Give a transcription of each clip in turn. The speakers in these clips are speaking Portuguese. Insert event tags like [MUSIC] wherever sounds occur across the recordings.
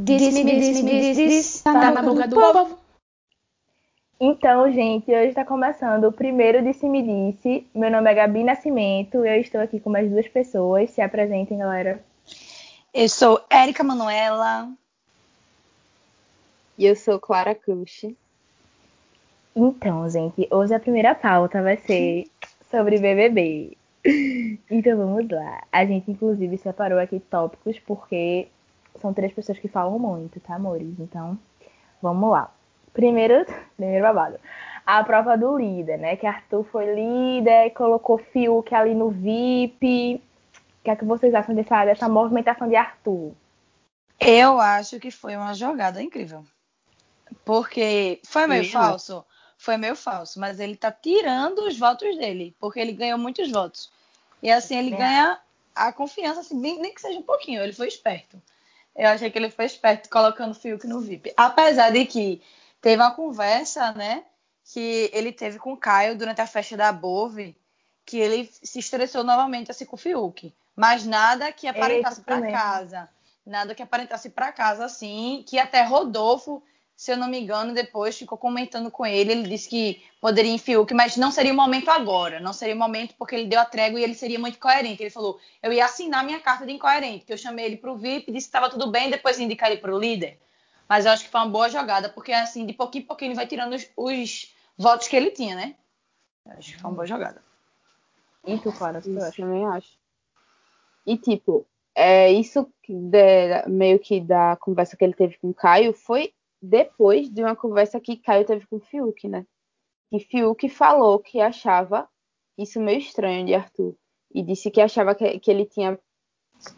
Disse-me, disse-me, disse, tá na boca do povo. Então, gente, hoje está começando o primeiro Disse Me Disse. Meu nome é Gabi Nascimento eu estou aqui com mais duas pessoas. Se apresentem, galera. Eu sou Érica Manuela. E eu sou Clara Cruz. Então, gente, hoje a primeira pauta vai ser [LAUGHS] sobre BBB. Então vamos lá. A gente, inclusive, separou aqui tópicos porque são três pessoas que falam muito, tá, amores? Então, vamos lá. Primeiro, [LAUGHS] primeiro babado. A prova do líder, né? Que Arthur foi líder, colocou Fiuk ali no VIP. O que é que vocês acham dessa, dessa movimentação de Arthur? Eu acho que foi uma jogada incrível. Porque foi meio Sim. falso. Foi meio falso, mas ele tá tirando os votos dele, porque ele ganhou muitos votos. E assim, ele ganha a confiança, assim, nem que seja um pouquinho, ele foi esperto. Eu achei que ele foi esperto colocando o Fiuk no VIP. Apesar de que teve uma conversa, né, que ele teve com o Caio durante a festa da Bove, que ele se estressou novamente assim com o Fiuk. Mas nada que aparentasse para casa. Nada que aparentasse para casa, assim, que até Rodolfo se eu não me engano, depois ficou comentando com ele. Ele disse que poderia em Fiuk, mas não seria o momento agora. Não seria o momento porque ele deu a trégua e ele seria muito coerente. Ele falou: eu ia assinar minha carta de incoerente, que eu chamei ele para o VIP, disse que estava tudo bem, depois indicar ele para o líder. Mas eu acho que foi uma boa jogada, porque assim, de pouquinho em pouquinho ele vai tirando os, os votos que ele tinha, né? Eu acho que foi uma boa jogada. E Clara, tu acha? também acho. E tipo, é, isso de, meio que da conversa que ele teve com o Caio foi depois de uma conversa que Caio teve com o Fiuk, né? Que Fiuk falou que achava isso meio estranho de Arthur. E disse que achava que, que ele tinha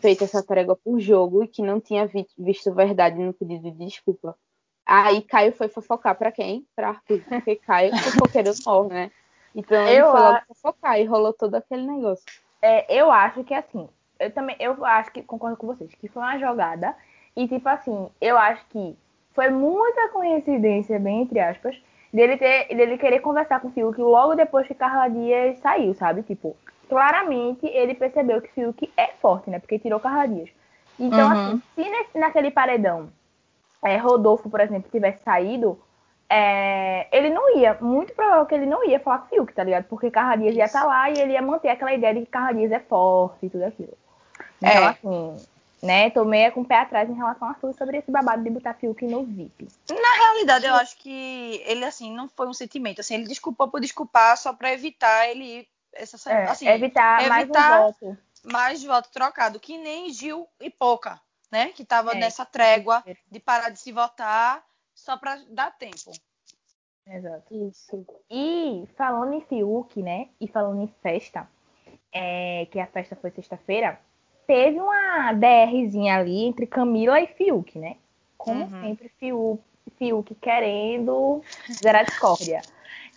feito essa trégua por jogo e que não tinha vi, visto verdade no pedido de desculpa. Aí Caio foi fofocar para quem? Para Arthur, porque Caio fofoqueiro [LAUGHS] morre, né? Então ele eu foi logo fofocar e rolou todo aquele negócio. É, eu acho que assim, eu também, eu acho que concordo com vocês, que foi uma jogada e tipo assim, eu acho que foi muita coincidência, bem entre aspas, dele, ter, dele querer conversar com o Fiuk logo depois que Carla Dias saiu, sabe? Tipo, claramente ele percebeu que Fiuk é forte, né? Porque tirou Carla Dias. Então, uhum. assim, se nesse, naquele paredão é, Rodolfo, por exemplo, tivesse saído, é, ele não ia, muito provável que ele não ia falar com o Fiuk, tá ligado? Porque Carla Dias ia estar tá lá e ele ia manter aquela ideia de que Carla Dias é forte e tudo aquilo. Então, é. assim, né? Tô meio com o pé atrás em relação a Arthur sobre esse babado de botar Fiuk no VIP. Na realidade, eu acho que ele, assim, não foi um sentimento. Assim, ele desculpou por desculpar só pra evitar ele... Essa, é, assim, evitar, evitar mais um voto. Mais voto trocado. Que nem Gil e Poca, né? Que tava é, nessa trégua de parar de se votar só pra dar tempo. Exato. Isso. E falando em Fiuk, né? E falando em festa, é, que a festa foi sexta-feira teve uma DRzinha ali entre Camila e Fiuk, né? Como uhum. sempre, Fiuk, Fiuk querendo zerar discórdia.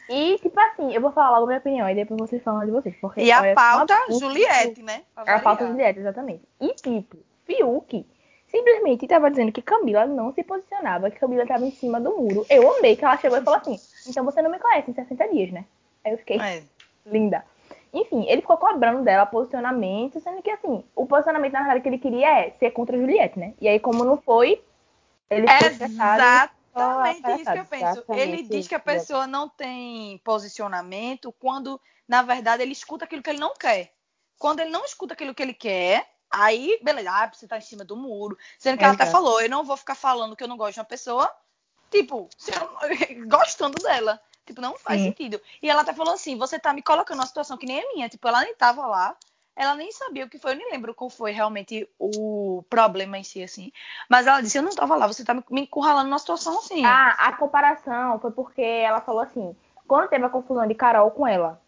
E, tipo assim, eu vou falar logo a minha opinião e depois vocês falam de vocês. Porque, e a pauta Juliette, né? A pauta Juliette, exatamente. E, tipo, Fiuk simplesmente estava dizendo que Camila não se posicionava, que Camila estava em cima do muro. Eu amei que ela chegou e falou assim: então você não me conhece em 60 dias, né? Aí eu fiquei é. linda. Enfim, ele ficou cobrando dela posicionamento, sendo que, assim, o posicionamento, na verdade, que ele queria é ser contra a Juliette, né? E aí, como não foi, ele foi Exatamente isso que eu penso. Ele diz que a pessoa não tem posicionamento quando, na verdade, ele escuta aquilo que ele não quer. Quando ele não escuta aquilo que ele quer, aí, beleza, ah, você tá em cima do muro. Sendo que ela até falou, eu não vou ficar falando que eu não gosto de uma pessoa, tipo, [LAUGHS] gostando dela. Tipo, não faz Sim. sentido. E ela até falou assim: você tá me colocando numa situação que nem é minha. Tipo, ela nem tava lá. Ela nem sabia o que foi, eu nem lembro qual foi realmente o problema em si, assim. Mas ela disse, eu não tava lá, você tá me encurralando numa situação assim. Ah, a comparação foi porque ela falou assim, quando teve a confusão de Carol com ela,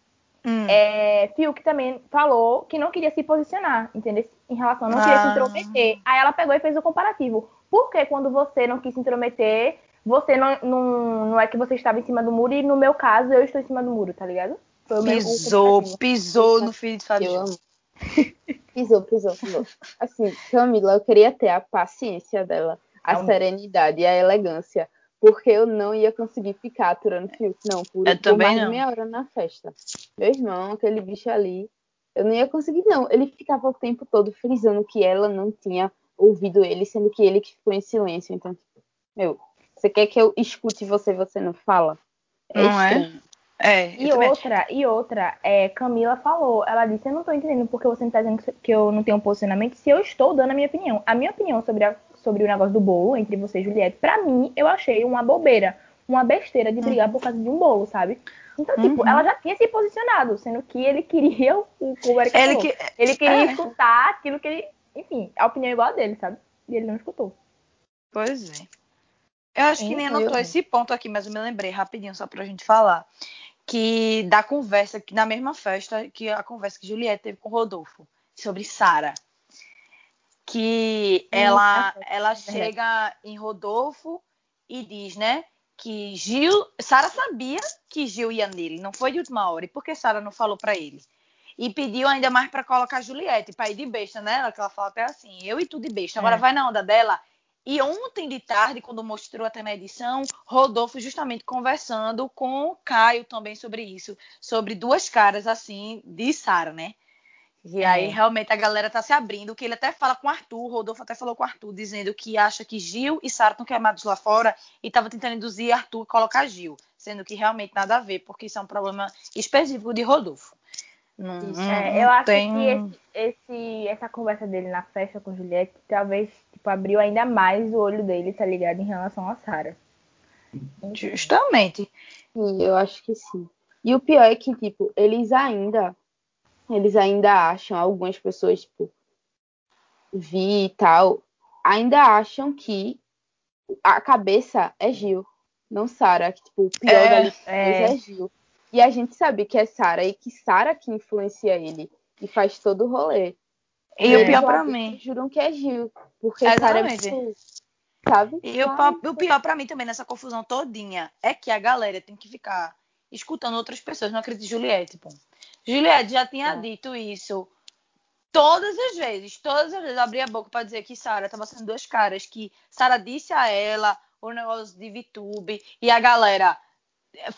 hum. é, Fiuk também falou que não queria se posicionar, entendeu? Em relação, não ah. queria se ah. intrometer. Aí ela pegou e fez o comparativo. Porque quando você não quis se intrometer, você não, não, não é que você estava em cima do muro e no meu caso eu estou em cima do muro, tá ligado? pisou, pisou no filho de Fábio. [LAUGHS] pisou, pisou, pisou. Assim, Camila, eu queria ter a paciência dela, a não. serenidade e a elegância, porque eu não ia conseguir ficar aturando fio, não, por, eu por mais não. de meia hora na festa. Meu irmão, aquele bicho ali, eu não ia conseguir, não. Ele ficava o tempo todo frisando que ela não tinha ouvido ele, sendo que ele que ficou em silêncio. Então, tipo, meu, você quer que eu escute você e você não fala? É não é? estranho. é? É, e outra, e outra, é, Camila falou, ela disse, eu não tô entendendo porque você não tá dizendo que eu não tenho um posicionamento se eu estou dando a minha opinião. A minha opinião sobre, a, sobre o negócio do bolo entre você e Juliette, pra mim, eu achei uma bobeira, uma besteira de brigar uhum. por causa de um bolo, sabe? Então, tipo, uhum. ela já tinha se posicionado, sendo que ele queria o como ele, falou, que... ele queria é. escutar aquilo que ele, enfim, a opinião igual a dele, sabe? E ele não escutou. Pois é. Eu acho que nem anotou esse ponto aqui, mas eu me lembrei rapidinho só pra gente falar que da conversa, que na mesma festa, que a conversa que Juliette teve com Rodolfo sobre Sara. Que ela, ela chega em Rodolfo e diz, né? Que Gil. Sara sabia que Gil ia nele, não foi de última hora. E por que Sara não falou para ele? E pediu ainda mais para colocar Juliette, para ir de besta, né? Que ela fala até assim, eu e tu de besta. Agora é. vai na onda dela e ontem de tarde, quando mostrou até na edição, Rodolfo justamente conversando com o Caio também sobre isso, sobre duas caras assim de Sara, né? E é. aí realmente a galera tá se abrindo, que ele até fala com o Arthur, Rodolfo até falou com o Arthur, dizendo que acha que Gil e Sara estão queimados lá fora e tava tentando induzir Arthur a colocar Gil, sendo que realmente nada a ver, porque isso é um problema específico de Rodolfo. Não, é, eu acho tem... que esse, esse, essa conversa dele na festa com Juliette talvez tipo, abriu ainda mais o olho dele, tá ligado? Em relação a Sarah. Justamente. Sim, eu acho que sim. E o pior é que, tipo, eles ainda. Eles ainda acham, algumas pessoas, tipo, Vi e tal, ainda acham que a cabeça é Gil, não Sara. Que, tipo, o pior é, da lista é... é Gil. E a gente sabe que é Sara e que Sara que influencia ele e faz todo o rolê. E, e o pior pra mim. Juram que é Gil. Porque Sara é muito, sabe? E o, o pior pra mim também nessa confusão todinha é que a galera tem que ficar escutando outras pessoas. Não acredito em Juliette, pô. Juliette já tinha é. dito isso todas as vezes. Todas as vezes abria a boca para dizer que Sara tava sendo duas caras. Que Sara disse a ela o negócio de VTube e a galera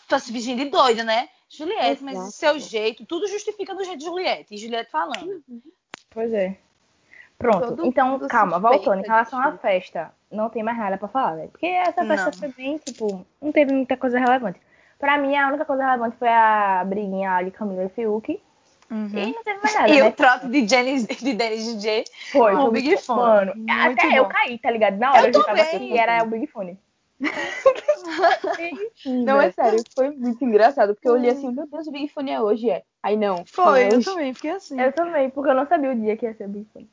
tá se fingindo de doida, né? Juliette, Exato. mas o seu jeito, tudo justifica do jeito de Juliette. E Juliette falando. Pois é. Pronto. Todo então, calma, voltando. Em relação à festa, não tem mais nada pra falar, né? Porque essa festa não. foi bem, tipo, não teve muita coisa relevante. Pra mim, a única coisa relevante foi a briguinha ali de Camila e Fiuk. Uhum. E não teve mais nada. E né? o trote de Jenny de Dennis DJ foi com o Big Fone. Mano, até bom. eu caí, tá ligado? Na hora eu, eu já tava aqui, era o Big Fone. Não, é sério, foi muito engraçado, porque eu olhei assim, meu Deus, o Big Fone é hoje, é. Aí não. Foi, eu também, fiquei assim. Eu também, porque eu não sabia o dia que ia ser o Big Fone.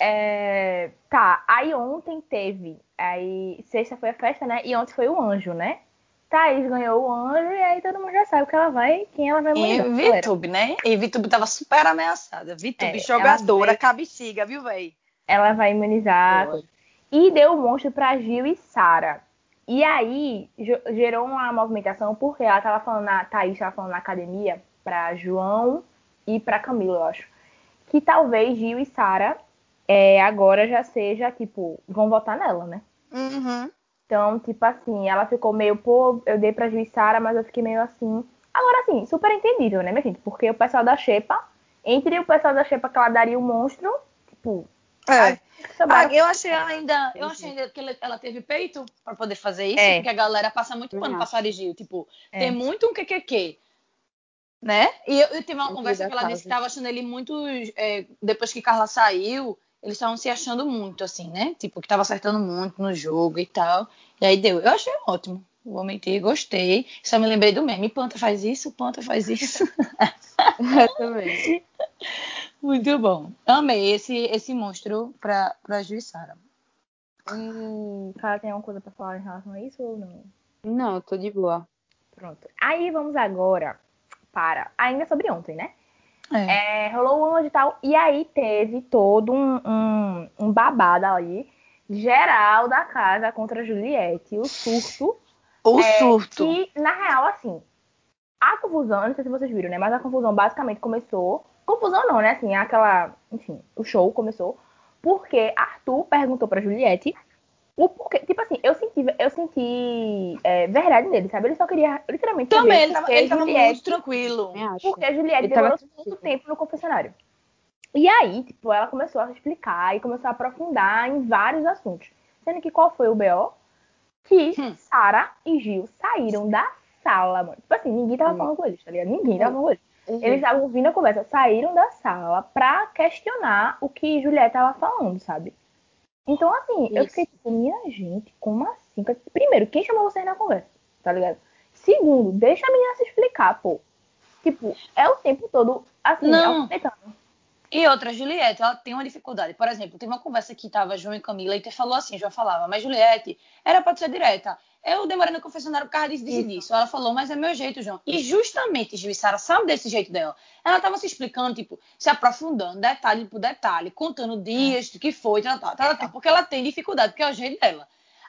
É, tá, aí ontem teve, aí sexta foi a festa, né? E ontem foi o anjo, né? Thaís ganhou o anjo e aí todo mundo já sabe que ela vai, quem ela vai imunizar. E Vitube, né? E Vitube tava super ameaçada. Vitube, é, jogadora, vai... cabexiga, viu, véi? Ela vai imunizar. E deu o monstro pra Gil e Sara. E aí gerou uma movimentação porque ela tava falando na Thaís tava falando na academia para João e para Camila, eu acho, que talvez Gil e Sara é, agora já seja tipo vão votar nela, né? Uhum. Então, tipo assim, ela ficou meio, pô, eu dei pra Gil e Sara, mas eu fiquei meio assim. Agora, assim, super entendível, né, minha gente? Porque o pessoal da Xepa, entre o pessoal da Xepa que ela daria o monstro, tipo, é. Ah, eu achei ainda, eu achei ainda que ela teve peito para poder fazer isso, é. porque a galera passa muito pano pra Sara Gil, tipo, é. tem muito um QQQ, né? E eu, eu tive uma conversa que ela disse que tava achando ele muito, é, depois que Carla saiu, eles estavam se achando muito, assim, né? Tipo, que tava acertando muito no jogo e tal, e aí deu. Eu achei ótimo, vou mentir, gostei, só me lembrei do meme, planta faz isso, planta faz isso. [LAUGHS] eu também. [LAUGHS] Muito bom. Amei esse, esse monstro pra, pra Juiçara. Hum, cara, tem alguma coisa pra falar em relação a isso ou não? Não, tô de boa. Pronto. Aí vamos agora para. Ainda sobre ontem, né? É. É, rolou e tal. E aí teve todo um, um, um babado ali. Geral da casa contra a Juliette. O surto. O é, surto. E, na real, assim. A confusão, não sei se vocês viram, né? Mas a confusão basicamente começou Confusão não, né? Assim, aquela. Enfim, o show começou. Porque Arthur perguntou pra Juliette o porquê. Tipo assim, eu senti, eu senti é, verdade nele, sabe? Ele só queria literalmente. Também, ele tava, ele tava Juliette, muito tranquilo. Porque a Juliette demorou muito tempo no confessionário. E aí, tipo, ela começou a explicar e começou a aprofundar em vários assuntos. Sendo que qual foi o BO? Que Hum. Sara e Gil saíram da sala, mano. Tipo assim, ninguém tava Hum. falando com eles, tá ligado? Ninguém tava Hum. falando com eles. Eles estavam ouvindo a conversa, saíram da sala pra questionar o que Juliette tava falando, sabe? Então, assim, eu Isso. fiquei tipo, minha gente, como assim? Primeiro, quem chamou vocês na conversa, tá ligado? Segundo, deixa a menina se explicar, pô. Tipo, é o tempo todo, assim, Não. alfinetando. E outra, Juliette, ela tem uma dificuldade. Por exemplo, teve uma conversa que tava João e Camila e te falou assim, João falava, mas Juliette, era tu ser direta. Eu demorei no confessionário por causa disso, disso, Isso. disso. Ela falou, mas é meu jeito, João. E justamente, e Sara sabe desse jeito dela. Ela tava se explicando, tipo, se aprofundando, detalhe por detalhe, contando dias do que foi, tal, tal, tal, tal, porque ela tem dificuldade, porque é o jeito dela.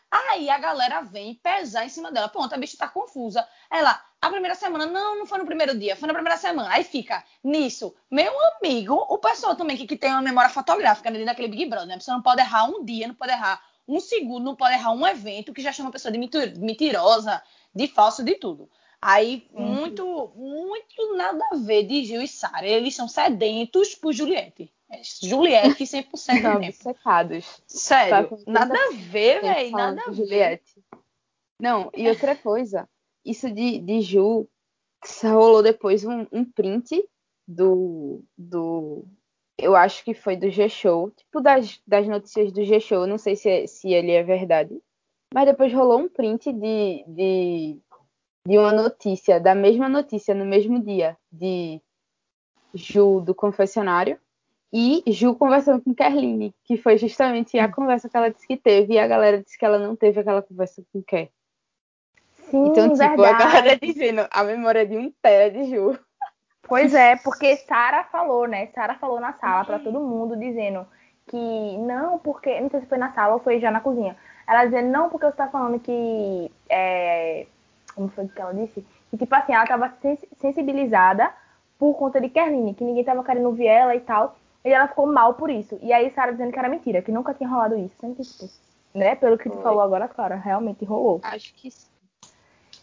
Aí a galera vem pesar em cima dela. Pronto, a bicha tá confusa. Ela, a primeira semana, não, não foi no primeiro dia, foi na primeira semana. Aí fica nisso. Meu amigo, o pessoal também que, que tem uma memória fotográfica né, dentro daquele Big Brother, né? A pessoa não pode errar um dia, não pode errar um segundo, não pode errar um evento que já chama a pessoa de mentir- mentirosa, de falso, de tudo. Aí, Uhum. muito, muito nada a ver de Gil e Sara. Eles são sedentos por Juliette. É Juliette 100% São do tempo. obcecados. Sério, Tá nada a ver, velho, nada a ver. Juliette. Não, e outra coisa, isso de, de Ju, que rolou depois um, um print do, do. Eu acho que foi do G-Show, tipo das, das notícias do G-Show, não sei se, é- se ele é verdade. Mas depois rolou um print de, de, de uma notícia, da mesma notícia, no mesmo dia, de Ju do confessionário e Ju conversando com Kerline, que foi justamente a conversa que ela disse que teve, e a galera disse que ela não teve aquela conversa com Ker. Sim, Então, tipo, a verdade. galera [LAUGHS] dizendo a memória de um tera de Ju. Pois é, porque Sara falou, né? Sara falou na sala pra todo mundo dizendo que não, porque. Não sei se foi na sala ou foi já na cozinha. Ela dizendo, não, porque você tá falando que. É, como foi que ela disse? Que, tipo assim, ela tava sens- sensibilizada por conta de Kerline, que ninguém tava querendo ouvir ela e tal. E ela ficou mal por isso. E aí Sara dizendo que era mentira, que nunca tinha rolado isso. Sempre, tipo, né? Pelo que tu falou agora, Clara, realmente rolou. Acho que sim.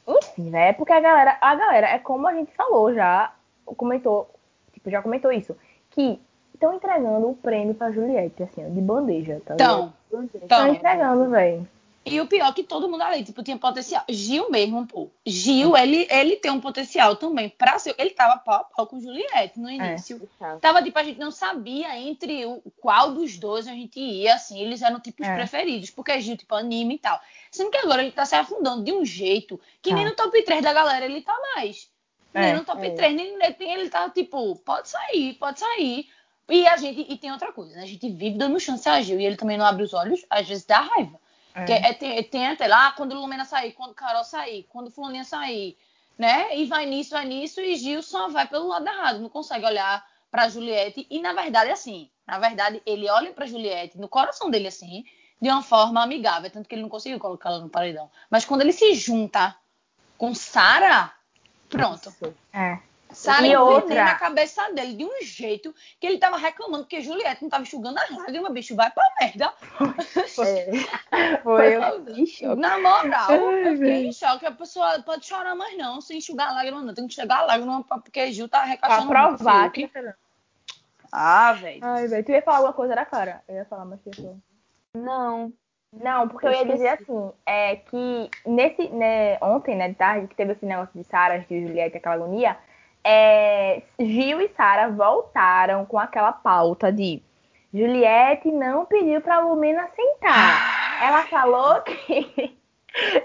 Enfim, né? Porque a galera, a galera, é como a gente falou já, comentou, tipo, já comentou isso, que estão entregando o prêmio pra Juliette, assim, de bandeja, tá Estão então, entregando, velho. E o pior é que todo mundo ali, tipo, tinha potencial. Gil mesmo, pô. Gil, ele, ele tem um potencial também pra ser. Ele tava pau a pau com Juliette no início. Tava, tipo, a gente não sabia entre o qual dos dois a gente ia, assim. Eles eram, tipo, os É. preferidos, porque Gil, tipo, anime e tal. Sendo que agora ele tá se afundando de um jeito que nem Tá. no top 3 da galera ele tá mais. Nem É, no top é. 3, nem nem ele tá, tipo, pode sair, pode sair. E a gente, e tem outra coisa, né? A gente vive dando chance a Gil e ele também não abre os olhos, às vezes dá raiva. É. Que é, tem, tem até lá, quando Lumena sair, quando Carol sair, quando Fulaninha sair, né? E vai nisso, vai nisso, e Gil só vai pelo lado errado, não consegue olhar pra Juliette. E na verdade, assim, na verdade, ele olha pra Juliette, no coração dele, assim, de uma forma amigável, tanto que ele não conseguiu colocar ela no paredão. Mas quando ele se junta com Sara, pronto. É. Sara E outra- na cabeça dele de um jeito que ele tava reclamando porque Juliette não tava enxugando as lágrimas, bicho, vai pra merda. [LAUGHS] É. [LAUGHS] Foi eu. Na moral, Ai, eu fiquei em choque. A pessoa pode chorar, mas não, sem enxugar a lágrima, não. Tem que enxugar a lágrima pra- porque Gil tá Pra recaixando provar muito que. Fiuk. Ah, velho. Ai, velho. Tu ia falar alguma coisa da Clara? Eu ia falar, mas falar. Não. Não, porque eu, Eu ia dizer assim, é que nesse, né, ontem, né, de tarde, que teve esse negócio de Sara, de Juliette, aquela agonia, é, Gil e Sara voltaram com aquela pauta de Juliette não pediu pra Lumena sentar. Ela falou que. [LAUGHS]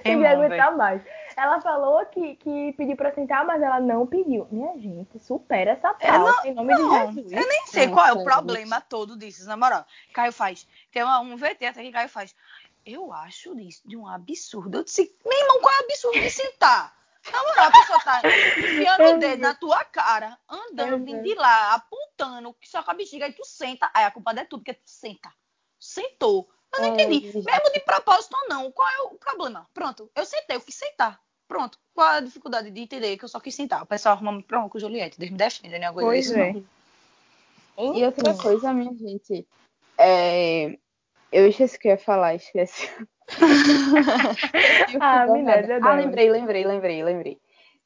É ia aguentar mais. Ela falou que, que pediu pra sentar, mas ela não pediu. Minha gente, supera essa pauta Eu não- em nome não, de Jesus. Eu nem sei Não, qual é o problema todo disso, na moral. Caio faz. Tem uma- um VT até que Caio faz. Eu acho isso de um absurdo. Eu disse, meu irmão, qual é o absurdo de sentar? Na moral, a pessoa tá enfiando o [LAUGHS] dedo na tua cara, andando, Uhum. vindo de lá, apontando, que só com a bexiga, aí tu senta. Aí a culpa é tua, porque tu senta. Sentou. Eu não Ai, entendi. Mesmo de propósito ou não, qual é o problema? Pronto, eu sentei, eu quis sentar. Pronto. Qual é a dificuldade de entender que eu só quis sentar? O pessoal arruma muito problema com Juliette. Deus me defenda, né? Coisa Pois disso, é. não. E outra coisa, minha gente, é... eu esqueci o que eu ia falar, esqueci. Eu [LAUGHS] Ah. Ah, lembrei, lembrei, lembrei, lembrei.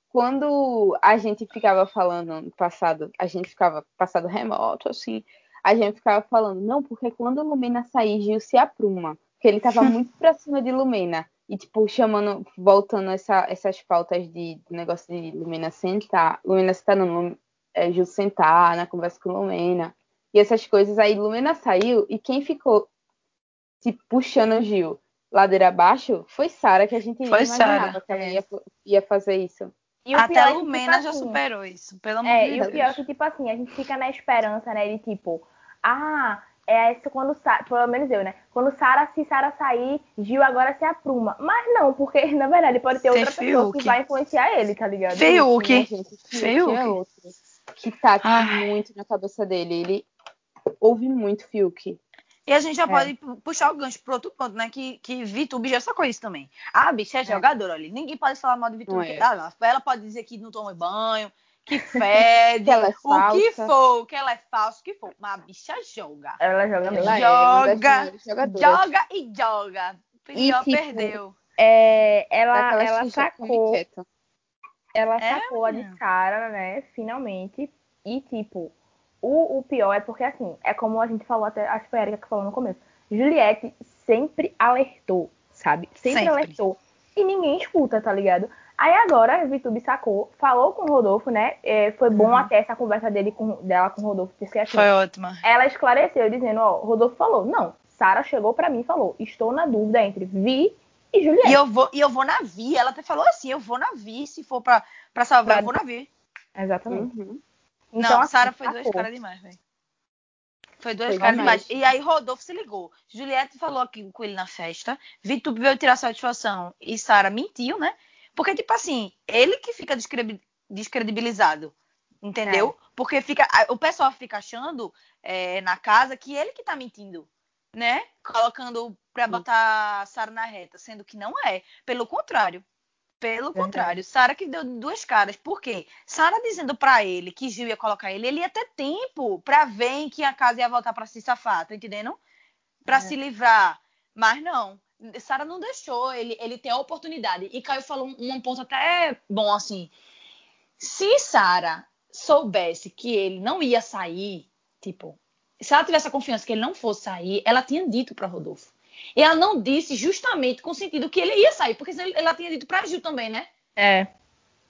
Quando a gente ficava falando ano passado, a gente ficava passado remoto, assim. a gente ficava falando, não, porque quando Lumena sair, Gil se apruma. Porque ele tava [LAUGHS] muito pra cima de Lumena. E, tipo, chamando, voltando essa, essas pautas de, de negócio de Lumena sentar, Lumena sentar no é, Gil sentar na conversa com Lumena. E essas coisas. Aí Lumena saiu e quem ficou se puxando o Gil ladeira abaixo foi Sara, que a gente foi imaginava Sarah. que ela ia, ia fazer isso. E o Até pior a é que, tipo Lumena já assim, superou isso, pelo amor É, de e Deus. o pior é que, tipo assim, a gente fica na esperança, né, de tipo, ah, é isso quando Sara, pelo menos eu, né? Quando Sara, se Sara sair, Gil agora se apruma. Mas não, porque [LAUGHS] na verdade pode ter outra pessoa Fiuk. que vai influenciar ele, tá ligado? Fiuk. Gente, Fiuk Fiuk. é outro. Que tá Ai. muito na cabeça dele. Ele ouve muito Fiuk. E a gente já É. pode pu- puxar o gancho pro outro ponto, né? Que, que VTube já sacou isso também. A bicha é, jogadora ali. Ninguém pode falar mal de que- é. ah, ela pode dizer que não toma banho, que fede, [LAUGHS] Que ela é o que falsa. for, que ela é falsa, o que for. Mas a bicha joga. Ela joga mesmo. Ela é Joga. Joga e joga. Pior tipo, perdeu. É, ela, ela sacou, ela É, sacou a de. Sara, né, finalmente. E, tipo, o, o pior é porque, assim, é como a gente falou até, acho que foi a Erika que falou no começo. Juliette sempre alertou, sabe? Sempre, Sempre. alertou. E ninguém escuta, tá ligado? Aí agora a Vitube sacou, falou com o Rodolfo, né? É, foi bom Uhum. até essa conversa dele com, dela com o Rodolfo, porque assim, Foi ótima. ela esclareceu, dizendo, ó, Rodolfo falou, não, Sara chegou pra mim e falou, estou na dúvida entre Vi e Juliette. E eu vou, e eu vou na Vi. Ela até falou assim: eu vou na Vi. Se for pra, pra salvar, Pra- eu vou na Vi. Exatamente. Uhum. Então, não, assim, Sara foi duas caras demais, velho. Foi duas caras demais. E aí Rodolfo se ligou. Juliette falou aqui com ele na festa. Vitor veio tirar satisfação. E Sara mentiu, né? Porque, tipo assim, ele que fica descredibilizado. Entendeu? Porque fica, o pessoal fica achando é, na casa que ele que tá mentindo. Né? Colocando pra botar Sara na reta. Sendo que não é. Pelo contrário. Pelo Verdade. contrário, Sara que deu duas caras. Por quê? Sara dizendo pra ele que Gil ia colocar ele, ele ia ter tempo pra ver em que a casa ia voltar pra se safar, tá entendendo? Pra É. se livrar. Mas não. Sara não deixou ele, ele ter a oportunidade. E Caio falou um, um ponto até bom assim. Se Sara soubesse que ele não ia sair, tipo, se ela tivesse a confiança que ele não fosse sair, ela tinha dito pra Rodolfo. E ela não disse justamente com o sentido que ele ia sair, porque senão ela tinha dito pra Gil também, né? É.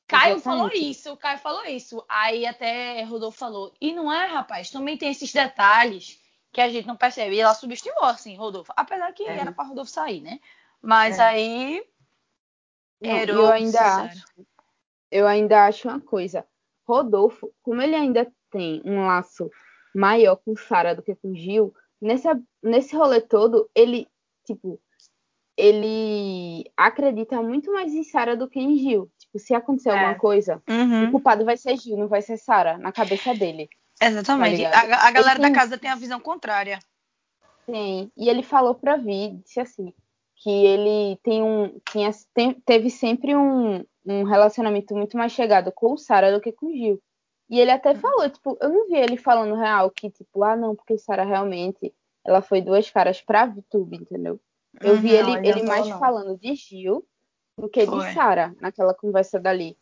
Caio Exatamente. falou isso, Caio falou isso. Aí até Rodolfo falou. E não é, rapaz, também tem esses detalhes que a gente não percebe. E ela subestimou, assim, Rodolfo. Apesar que É. era pra Rodolfo sair, né? Mas É. aí. Não, Errou, eu ainda acho, eu ainda acho uma coisa. Rodolfo, como ele ainda tem um laço maior com Sara do que com Gil, nessa, nesse rolê todo, ele, tipo, ele acredita muito mais em Sara do que em Gil. Tipo, se acontecer É. alguma coisa, o Uhum, culpado vai ser Gil, não vai ser Sara, na cabeça dele. exatamente. Tá a, a galera da casa tem a visão contrária. Tem. E ele falou pra Vi, disse assim, que ele tem um, tinha, tem- teve sempre um, um relacionamento muito mais chegado com o Sara do que com o Gil. E ele até falou, tipo, eu não vi ele falando real que, tipo, ah, não, porque Sara realmente, ela foi duas caras pra VTube, entendeu? Eu vi Uhum. ele, Não, ele ele mais não. falando de Gil do que Foi. de Sara, naquela conversa dali.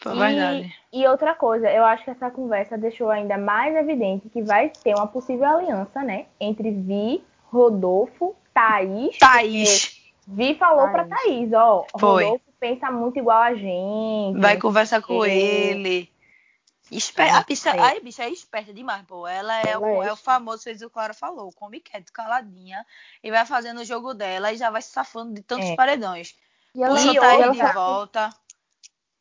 Foi E- verdade. E outra coisa, eu acho que essa conversa deixou ainda mais evidente que vai ter uma possível aliança, né? Entre Vi, Rodolfo, Thaís. Thaís Vi falou pra Thaís. Thaís, ó, Foi. Rodolfo pensa muito igual a gente. vai conversar com ele. Espe- Não a bicha, sei. ai, bicha é esperta demais, pô. Ela é, Ela o, é é o famoso, fez o Clara falou, come quieto, caladinha, e vai fazendo o jogo dela e já vai se safando de tantos É. paredões. E ela, Puxa E o Thaís outra- de volta.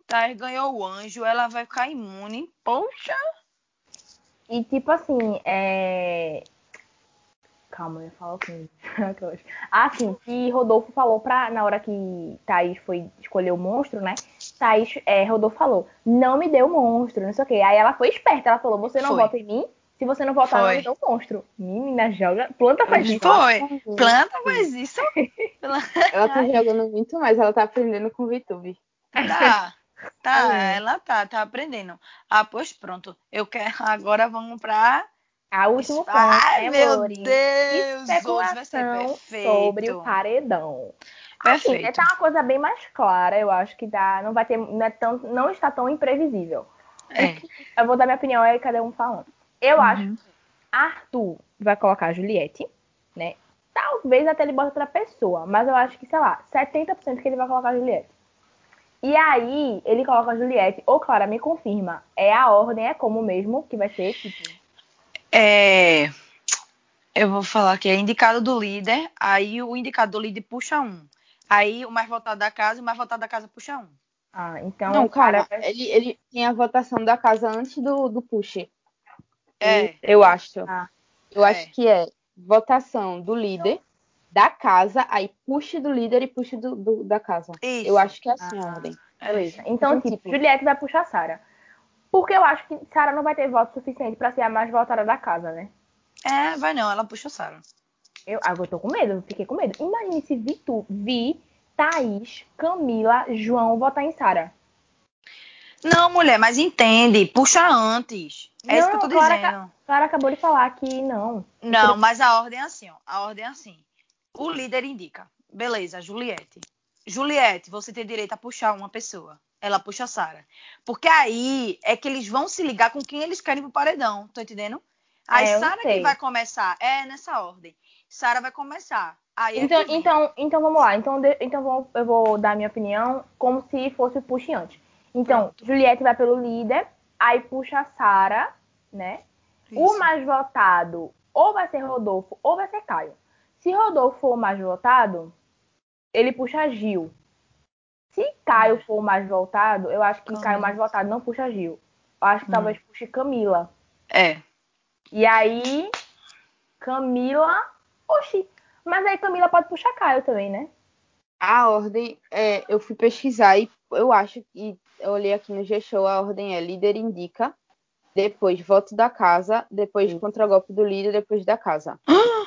Thaís ganhou o anjo, ela vai ficar imune. Poxa! E tipo assim, é. Calma, eu ia falar o quê? [LAUGHS] ah, sim, que Rodolfo falou pra. Na hora que Thaís foi escolher o monstro, né? Thaís, é, Rodolfo falou, não me deu o monstro, não sei o quê. Aí ela foi esperta, ela falou, você não Foi. vota em mim? Se você não votar, não Foi. me dá o monstro. Menina, joga. Planta faz isso. Foi. Planta faz isso. ela tá jogando muito mais, ela tá aprendendo com o VTube. Tá. Tá, ela tá, tá aprendendo. Ah, pois pronto. Eu quero. Agora vamos pra. A última ponto, Ai, né, meu? Deus! Hoje vai ser perfeito. sobre o paredão. Assim, Perfeito. tá uma coisa bem mais clara, eu acho que dá, não vai ter, não, é tão, não está tão imprevisível. É. Eu vou dar minha opinião aí, cada um falando. Eu Uhum. acho que Arthur vai colocar a Juliette, né? Talvez até ele bota outra pessoa, mas eu acho que, sei lá, 70% que ele vai colocar a Juliette. E aí, ele coloca a Juliette, ou Clara, me confirma, é a ordem, é como mesmo que vai ser, tipo... É... Eu vou falar que é indicado do líder, aí o indicado do líder puxa um. Aí o mais votado da casa, o mais votado da casa puxa um. Ah, então... Não, cara, Clara- ele, ele tinha a votação da casa antes do, do push. É. Eu acho. Ah. Eu É. acho que é votação do líder, da casa, aí push do líder e push do, do- da casa. Isso. Eu acho que é assim a Ah. ordem. Beleza. Então, Então, tipo, tipo- Juliette vai puxar Sara. Porque eu acho que Sara não vai ter voto suficiente pra ser a mais votada da casa, né? É, vai não, ela puxa a Sara. Eu, agora eu tô com medo, eu fiquei com medo. Imagine se Vitu, Vi, Thaís, Camila, João votar em Sara. Não, mulher, mas entende, puxa antes. É isso que eu tô Clara, dizendo. Clara acabou de falar que não. Não, mas a ordem é assim, ó. A ordem é assim. O líder indica. Beleza, Juliette. Juliette, você tem direito a puxar uma pessoa. Ela puxa a Sara. Porque aí é que eles vão se ligar com quem eles querem pro paredão. Tô entendendo? Aí É, Sara que vai começar. É nessa ordem. Sara vai começar. Aí é Então, vem. então, então vamos lá. Então, de- então vou- eu vou dar minha opinião como se fosse o push antes. Então, Pronto. Juliette vai pelo líder, aí puxa a Sara, né? O Isso. mais votado ou vai ser Rodolfo ou vai ser Caio. Se Rodolfo for o mais votado, ele puxa Gil. Se Caio for o mais votado, eu acho que Camila. Caio mais votado não puxa Gil. Eu acho que Hum. talvez puxe Camila. É. E aí, Camila. Oxi. Mas aí Camila pode puxar Caio também, né? A ordem, é, eu fui pesquisar e eu acho que eu olhei aqui no G-Show, a ordem é líder indica, depois voto da casa, depois contragolpe do líder, depois da casa. [GASPS]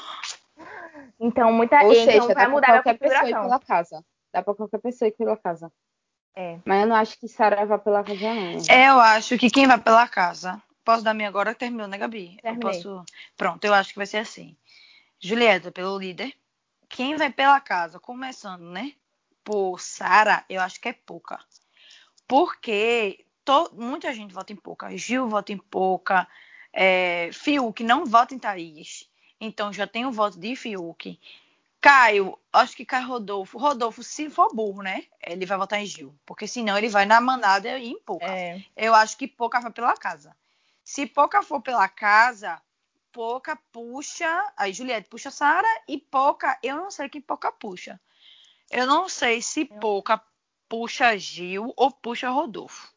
Então, muita. Ou então vai dá pra mudar a qualquer pessoa ir configuração. pela casa. Dá pra qualquer pessoa ir pela casa. É. Mas eu não acho que Sara vá pela casa, não. Eu acho que quem vai pela casa. Posso dar minha agora terminou, né, Gabi? Eu Terminei. posso. Pronto, eu acho que vai ser assim. Julieta pelo líder. Quem vai pela casa, começando, né? Por Sara, eu acho que é pouca. Porque to... muita gente vota em pouca. Gil vota em pouca. É... Fiuk não vota em Thaís. Então já tem o voto de Fiuk. Caio, acho que Caio Rodolfo. Rodolfo, se for burro, né? Ele vai votar em Gil. Porque senão ele vai na manada e em pouca. É. Eu acho que pouca vai pela casa. Se pouca for pela casa, pouca puxa. Aí Juliette puxa Sara e pouca, eu não sei quem pouca puxa. Eu não sei se pouca puxa Gil ou puxa Rodolfo.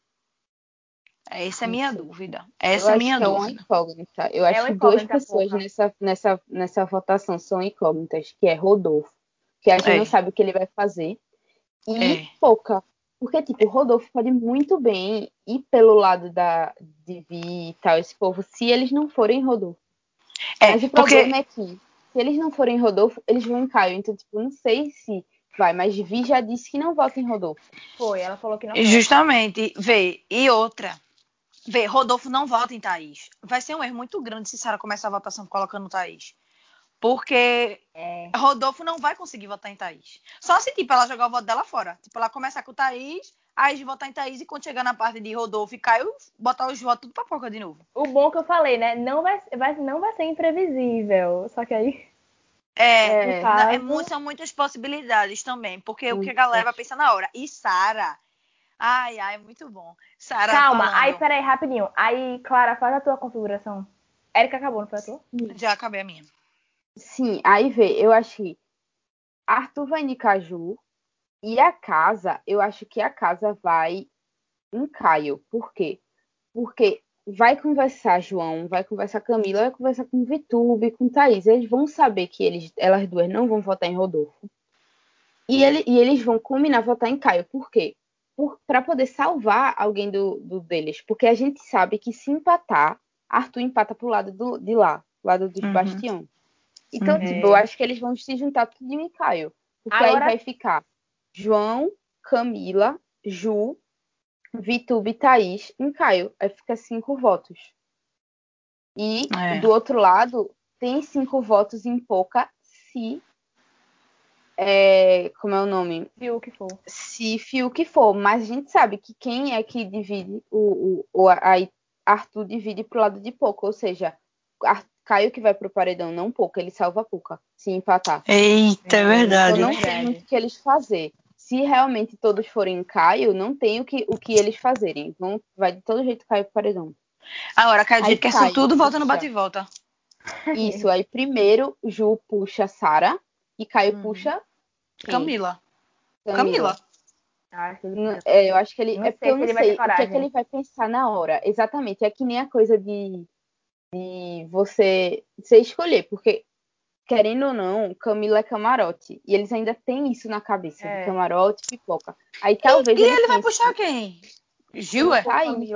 Essa é a minha dúvida. Eu Essa é a minha que é uma dúvida. incógnita. Eu É acho uma que duas pessoas nessa, nessa, nessa votação são incógnitas, que é Rodolfo, que a gente É. não sabe o que ele vai fazer, e É. pouca. Porque, tipo, o Rodolfo pode muito bem ir pelo lado da de Vi e tal, esse povo, se eles não forem Rodolfo. É, Mas o porque problema é que, se eles não forem Rodolfo, eles vão em Caio. Então, tipo, não sei se vai, mas Vi já disse que não vota em Rodolfo. Foi, ela falou que não. Justamente, vê, e outra. Vê, Rodolfo não vota em Thaís. Vai ser um erro muito grande se Sara começar a votação colocando Thaís. Porque É. Rodolfo não vai conseguir votar em Thaís. Só se, tipo, ela jogar o voto dela fora. Tipo, ela começar com Thaís, aí de votar em Thaís e quando chegar na parte de Rodolfo e Caio, botar os votos tudo pra pouca de novo. O bom que eu falei, né? Não vai, vai, não vai ser imprevisível. Só que aí. É, [LAUGHS] É. é caso- mu- são muitas possibilidades também. Porque o que a galera vai pensar na hora. E Sara? Ai, ai, muito bom. Sara Calma, falando. aí peraí, rapidinho. Aí, Clara, faz a tua configuração. Érica acabou, não foi a tua? Já acabei a minha. Sim, aí vê, eu acho que Arthur vai indicar Ju e a casa, eu acho que a casa vai em Caio. Por quê? Porque vai conversar João, vai conversar Camila, vai conversar com Vitube, com Thaís. Eles vão saber que eles, elas duas não vão votar em Rodolfo. E, ele, e eles vão combinar votar em Caio. Por quê? Para poder salvar alguém do, do deles. Porque a gente sabe que se empatar, Arthur empata pro lado do, de lá, lado dos Uhum. Bastião. Então, Uhum. tipo, eu acho que eles vão se juntar tudo em Caio. Porque Agora- aí vai ficar João, Camila, Ju, Vitube e Thaís em Caio. Aí fica cinco votos. E É. do outro lado, tem cinco votos em Pouca se. é, como é o nome? Que for. Se Fiuk for. Mas a gente sabe que quem é que divide o. o, o aí Arthur divide pro lado de Pouca. Ou seja, Ar- Caio que vai pro paredão, não Pouca, ele salva Pouca, se empatar. Eita, é verdade. Então não tem muito o que eles fazer. Se realmente todos forem Caio, não tem o que, o que eles fazerem. Vão, vai de todo jeito Caio pro paredão. Agora, Aí dia que é Caio tudo volta no bate e volta. [LAUGHS] Isso, aí primeiro Ju puxa Sara e Caio Uhum. puxa quem? Camila. Camila. Ele Não, é, eu acho que ele. Não é porque sei eu não ele vai sei o que é que ele vai pensar na hora. Exatamente. É que nem a coisa de, de você, você escolher, porque, querendo ou não, Camila é camarote. E eles ainda têm isso na cabeça, É. de camarote, pipoca. Aí talvez E ele vai pense, puxar quem? Gil, é? Thaís.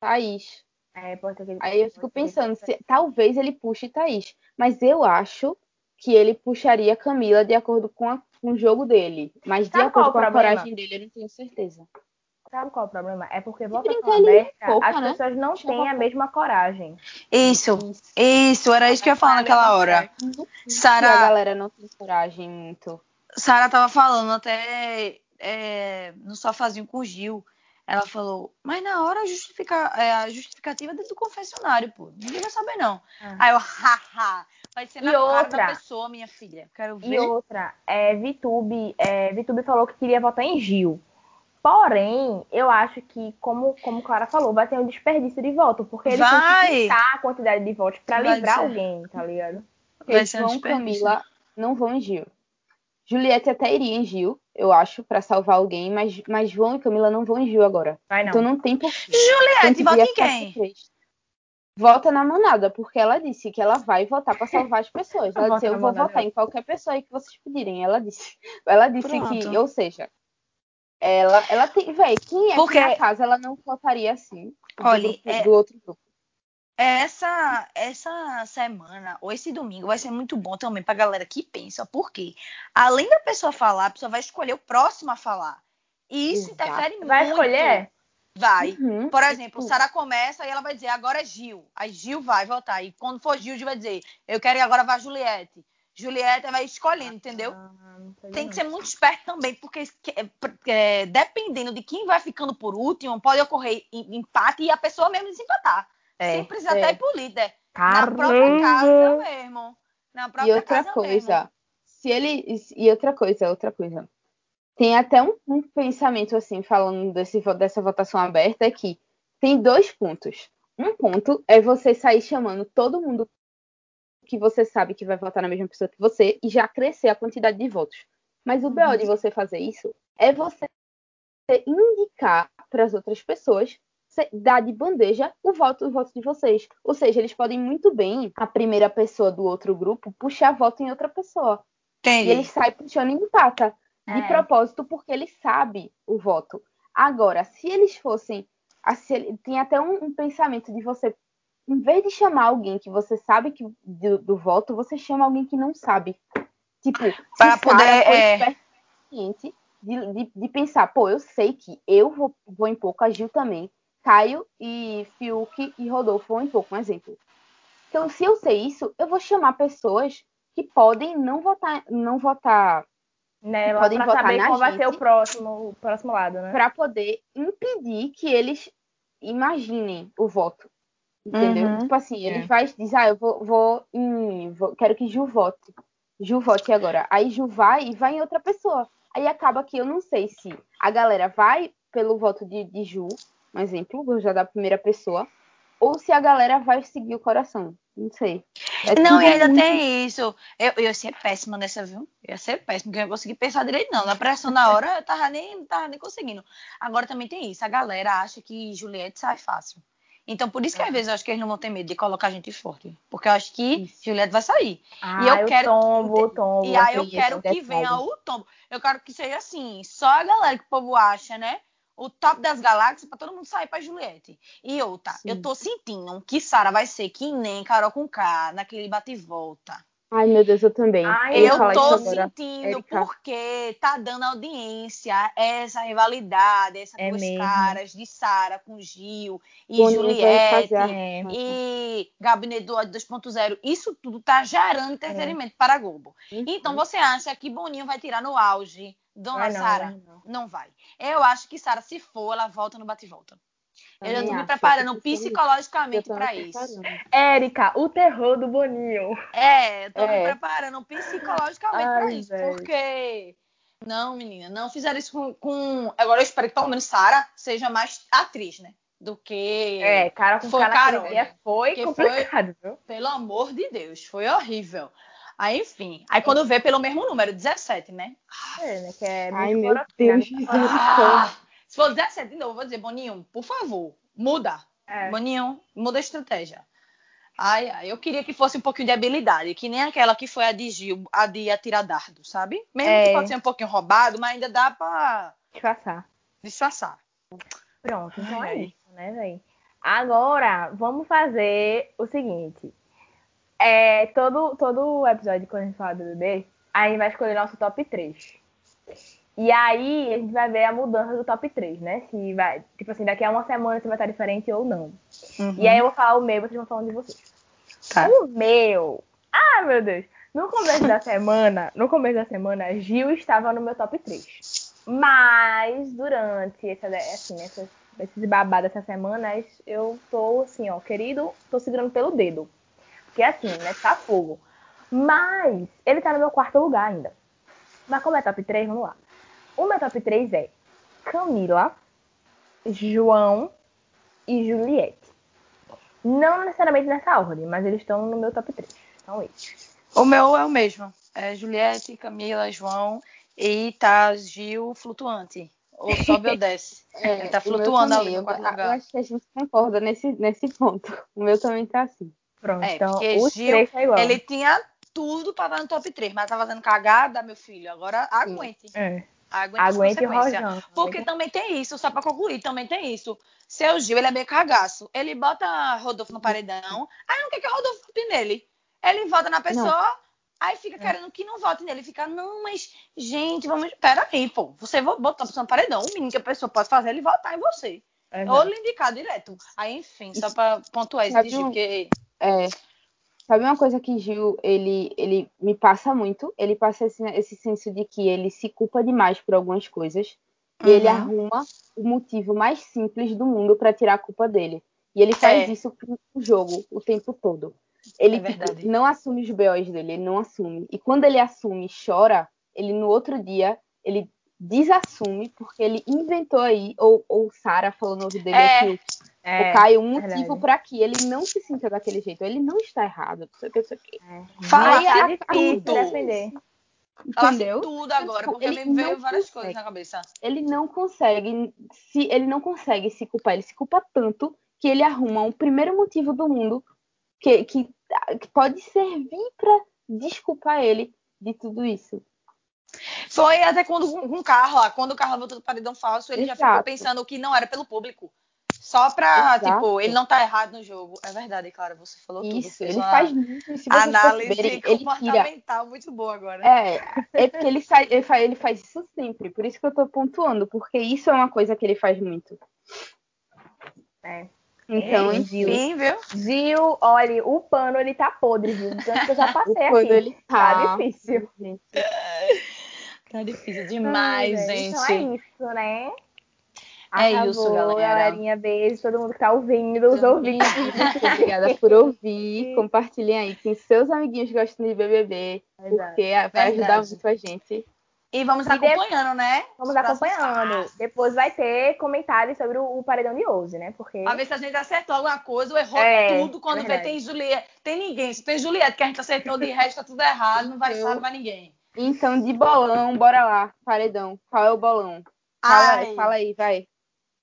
Thaís. É, pode ser que ele- Aí eu fico ele pensando, se, talvez ele puxe Thaís. Mas eu acho que ele puxaria Camila de acordo com, a- com o jogo dele. Mas de Sabe acordo com a problema? coragem dele, eu não tenho certeza. Sabe qual é o problema? É porque votação aberta, poupa, as né? pessoas não Chama têm a mesma coragem. Isso, isso, era isso que eu ia falar naquela hora. Se Sara- a galera não tem coragem muito. Sara tava falando até é, no sofazinho com o Gil. Ela falou, mas na hora justifica, é, a justificativa é dentro do confessionário, pô. Ninguém vai saber, não. Ah. Aí eu, haha, vai ser E na cara outra? da pessoa, minha filha. Quero E ver. outra, é, Vitube, é, Vitube falou que queria votar em Gil. Porém, eu acho que, como, como Clara falou, vai ter um desperdício de voto, porque ele Vai. tem que a quantidade de votos pra Vai livrar ser. alguém, tá ligado? Vai Porque ser um. Camila não vão em Gil. Juliette até iria em Gil, eu acho, pra salvar alguém, mas, mas João e Camila não vão em Gil agora. Vai não. Então não tem porquê. Juliette, Então, vota em quem? Vota na manada, porque ela disse que ela vai votar pra salvar as pessoas. Ela Vota disse: Eu vou manada. votar em qualquer pessoa aí que vocês pedirem. Ela disse. Ela disse que, Pronto. ou seja, ela, ela tem. Véi, quem é Porque- que na casa ela não votaria assim? Do, Olha, grupo- é- do outro grupo. Essa, essa semana, ou esse domingo, vai ser muito bom também pra galera que pensa. Por quê? Além da pessoa falar, a pessoa vai escolher o próximo a falar. E isso Exato. interfere Vai muito. escolher? Vai. Uhum. Por exemplo, Tipo, Sara começa e ela vai dizer, agora é Gil. Aí Gil vai votar. E quando for Gil, Gil vai dizer, eu quero que agora vá Juliette. Juliette vai escolhendo, entendeu? Ah, Tem que ser muito esperto também, porque é, é, dependendo de quem vai ficando por último, pode ocorrer em- empate e a pessoa mesmo desempatar. É, Sem precisar é. até ir pro líder. Na própria casa mesmo. Na própria E outra casa coisa, mesmo. se ele. E outra coisa, outra coisa. Tem até um, um pensamento assim, falando desse, dessa votação aberta, é que tem dois pontos. Um ponto é você sair chamando todo mundo que você sabe que vai votar na mesma pessoa que você e já crescer a quantidade de votos. Mas o BO Uhum. de você fazer isso é você indicar para as outras pessoas dar de bandeja o voto, o voto de vocês. Ou seja, eles podem muito bem, a primeira pessoa do outro grupo, puxar voto em outra pessoa. E Entendi. ele sai puxando e empata. De É. propósito, porque ele sabe o voto. Agora, se eles fossem. se ele- Tem até um, um pensamento de você. Em vez de chamar alguém que você sabe que do, do voto, você chama alguém que não sabe. Tipo, se poder, é. de, de, de pensar, pô, eu sei que eu vou, vou em pouco, a Gil também. Caio e Fiuk e Rodolfo vão em pouco, um exemplo. Então, se eu sei isso, eu vou chamar pessoas que podem não votar, não votar Nela, podem pra votar saber na qual vai ser o próximo, o próximo lado, né? para poder impedir que eles imaginem o voto. Entendeu? Uhum. Tipo assim, É. ele vai dizer, ah, eu vou, vou em. vou- quero que Ju vote. Ju vote agora. Aí Ju vai e vai em outra pessoa. Aí acaba que eu não sei se a galera vai pelo voto de, de Ju, um exemplo, vou já dar a primeira pessoa, ou se a galera vai seguir o coração. Não sei. É Não, e ainda muito- tem isso. Eu, eu ia ser péssima nessa, viu? Eu ia ser péssima, porque eu não consegui pensar direito, não. Na pressão na hora, eu tava nem, tava nem conseguindo. Agora também tem isso. A galera acha que Juliette sai fácil. Então, por isso que às vezes eu acho que eles não vão ter medo de colocar gente forte. Porque eu acho que Isso. Juliette vai sair. Ah, E eu quero- o tombo, o tombo. E aí eu tem quero que venha o tombo. Eu quero que seja assim, só a galera que o povo acha, né? O top das galáxias pra todo mundo sair pra Juliette. E outra, Sim. eu tô sentindo que Sara vai ser que nem Carol com K, naquele bate e volta. Ai, meu Deus, eu também. Ai, Eu falar tô sentindo Erika. porque tá dando audiência essa rivalidade, essas É duas mesmo. caras de Sara com Gil e vai Juliette É. e Gabinete do ódio 2.0. Isso tudo tá gerando entretenimento para a Globo. Então você acha que Boninho vai tirar no auge Dona não, Sara? vai não. Não vai. Eu acho que Sara, se for, ela volta no bate e volta. Eu já tô me preparando pensando psicologicamente me isso. Érica, o terror do Boninho. É, eu tô me É. preparando psicologicamente pra isso. velho. Porque. Não, menina, não fizeram isso com, com- Agora eu espero que pelo menos Sarah seja mais atriz, né? Do que. É, cara com Foi cara Carol, dia foi Que complicado, viu? Pelo amor de Deus, foi horrível. Aí, enfim. Aí quando vê pelo mesmo número, 17, né? É, né? Que é Ai, meu Deus, né? misericórdia. Ah, se for 17 de novo, eu vou dizer, Boninho, por favor, muda. É. Boninho, muda a estratégia. Ai, ai, eu queria que fosse um pouquinho de habilidade, que nem aquela que foi a de Gil, a de atirar dardo, sabe? Mesmo É. que pode ser um pouquinho roubado, mas ainda dá pra Disfarçar. disfarçar. Pronto, então Ai, é isso, né, velho? Agora, vamos fazer o seguinte. É, todo, todo episódio, quando a gente fala do bebê, a gente vai escolher nosso top 3. E aí, a gente vai ver a mudança do top 3, né? Se vai, tipo assim, daqui a uma semana se vai estar diferente ou não. E aí eu vou falar o meu, vocês vão falando de vocês. Tá. O meu. Ah, meu Deus. No começo da semana, no começo da semana, Gil estava no meu top 3. Mas durante essa, assim, essas, esses babados semanas, eu tô assim, ó, querido, tô segurando pelo dedo. Porque assim, né, tá fogo. Mas ele tá no meu quarto lugar ainda. Mas como é top 3, vamos lá. O meu top 3 é Camila, João e Juliette. Não necessariamente nessa ordem, mas eles estão no meu top 3. São esses. O meu é o mesmo. É Juliette, Camila, João e tá Gil flutuante. Ou sobe ou desce. [LAUGHS] É, Ele tá flutuando ali Eu, eu acho que a gente concorda nesse, nesse ponto. O meu também tá assim. Pronto, É, então porque os Gil, três tá igual. Ele tinha tudo pra estar no top 3, mas tá fazendo cagada, meu filho. Agora aguente. É. Aguente, consequências. rojão. Porque também tem isso, só pra concluir, também tem isso. Seu Gil, ele é meio cagaço. Ele bota Rodolfo no paredão, aí não quer que Rodolfo vote nele. Ele vota na pessoa, aí fica querendo que não vote nele. Fica, não, mas, gente, vamos. Pera aí, pô. Você vo- botou a pessoa no paredão. O mínimo que a pessoa pode fazer é ele votar em você. É Ou lhe indicar direto. Aí, enfim, só pra pontuar isso Gil, um- porque. É, sabe uma coisa que Gil, ele, ele me passa muito? Ele passa esse, esse senso de que ele se culpa demais por algumas coisas. E ele Uhum. arruma o motivo mais simples do mundo pra tirar a culpa dele. E ele faz É. isso com o jogo o tempo todo. Ele É não assume os BOs dele, ele não assume. E quando ele assume e chora, ele no outro dia, ele desassume, porque ele inventou aí, ou, ou Sara falou no ouvido dele, É. Phil, É, o Caio, um verdade. motivo pra que ele não se sinta daquele jeito. Ele não está errado, não sei o que, não sei o que. Fala Aí, tudo. defender. Fala Entendeu? tudo agora, porque Ele me veio não várias consegue. coisas na cabeça. Ele não consegue se ele não consegue se culpar, ele se culpa tanto que ele arruma um primeiro motivo do mundo que, que, que pode servir pra desculpar ele de tudo isso. Foi até quando com com o Carla, quando o Carla voltou do paredão falso, ele já ficou Exato. pensando que não era pelo público. Só pra, Exato. tipo, ele não tá errado no jogo. É verdade, Clara, você falou tudo. Isso, fez ele faz muito. Se análise perceberem, ele tira. comportamental muito boa agora. É, é porque ele, sai, ele, faz, ele faz isso sempre, por isso que eu tô pontuando, porque isso é uma coisa que ele faz muito. É. Então, É, enfim, Enfim, viu? Gil, olha, o pano ele tá podre, viu? Tanto que eu já [LAUGHS] o passei quando aqui. ele Tá tá. difícil. gente, [LAUGHS] Tá difícil Ai, demais, velho, gente. Então é isso, né? É isso, galera. galerinha. Beijo, todo mundo que tá ouvindo, os ouvintes. Muito [LAUGHS] obrigada por ouvir. Compartilhem aí com seus amiguinhos que gostam de BBB, Verdade. porque vai ajudar Verdade. muito a gente. E vamos E de- acompanhando, né? Vamos Os acompanhando. passos. Depois vai ter comentários sobre o, o paredão de hoje, né? Porque. Pra ver se a gente acertou alguma coisa ou errou É, tudo. Quando vê, tem Juliette. Tem ninguém. Se tem Juliette que a gente acertou, de resto tá tudo errado. Não vai mais ninguém. Então, de bolão, bora lá, paredão. Qual é o bolão? Fala, Ai. fala aí, vai.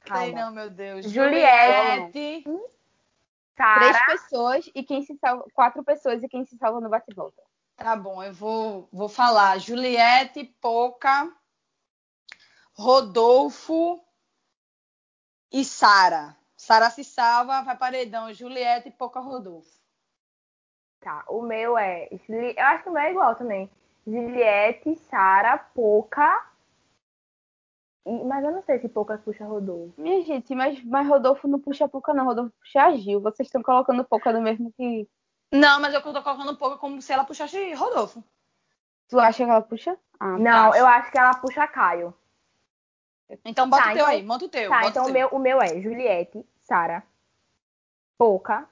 Sei não, meu Deus. Juliette. Juliette. Sara, Três pessoas e quem se salva. Quatro pessoas e quem se salva no bate-volta. Tá bom, eu vou, vou falar. Juliette, Poca, Rodolfo e Sara. Sara se salva, vai paredão. Juliette, Poca, Rodolfo. Tá, o meu é. Eu acho que o meu é igual também. Juliette, Sara, Poca. E... Mas eu não sei se Poca puxa Rodolfo. Minha gente, mas, mas Rodolfo não puxa pouca, não. Rodolfo puxa a Gil. Vocês estão colocando pouca no mesmo que. Não, mas eu tô colocando Poca como se ela puxasse Rodolfo. Tu acha que ela puxa? Ah, Não, acho. eu acho que ela puxa Caio. Então bota Tá, o teu então- aí, monta o teu. Tá, então o o teu. meu, o meu é Juliette, Sara, Pouca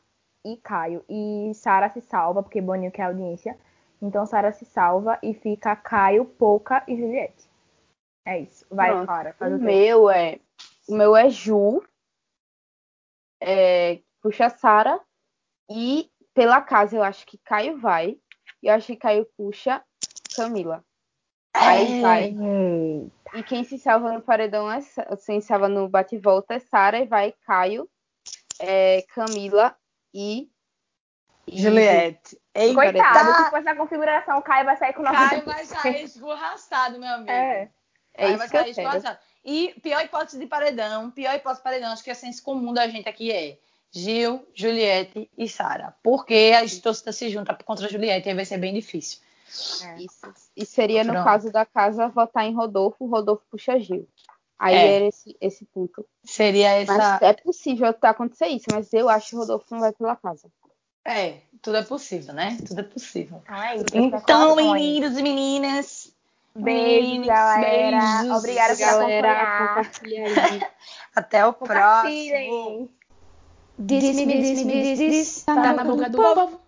e Caio. E Sara se salva, porque Boninho quer audiência. Então Sara se salva e fica Caio, Pouca e Juliette. É isso. Vai, Pronto. Clara, faz o O meu é. O meu é Ju. É, puxa Sara. E pela casa eu acho que Caio vai. E eu acho que Caio puxa Camila. Aí vai. Ei, E quem se salva no paredão é. Quem se salva no bate-volta é Sara. E vai Caio, é, Camila e. e Juliette. Eita. Coitado, se fosse a configuração, o Caio vai sair com 90%. Caio [LAUGHS] vai sair escorraçado, meu amigo. É. É isso vai. E pior hipótese de paredão, pior hipótese de paredão, acho que a senso comum da gente aqui é Gil, Juliette e Sara. Porque as torcidas se juntam contra a Juliette e aí vai ser bem difícil. Isso. E seria, no Pronto. caso da casa, votar em Rodolfo, Rodolfo puxa Gil. Aí É. era esse, esse ponto. Seria essa. Mas é possível tá acontecer isso, mas eu acho que o Rodolfo não vai pela casa. É, tudo é possível, né? Tudo é possível. Então é isso. Então, especulações. meninos e meninas. Beijos, meninos, galera. beijos, Obrigada por acompanhar. [LAUGHS] Até o próximo. Compartilhem. Disse-me, disse-me, disse-me, tá na boca do povo.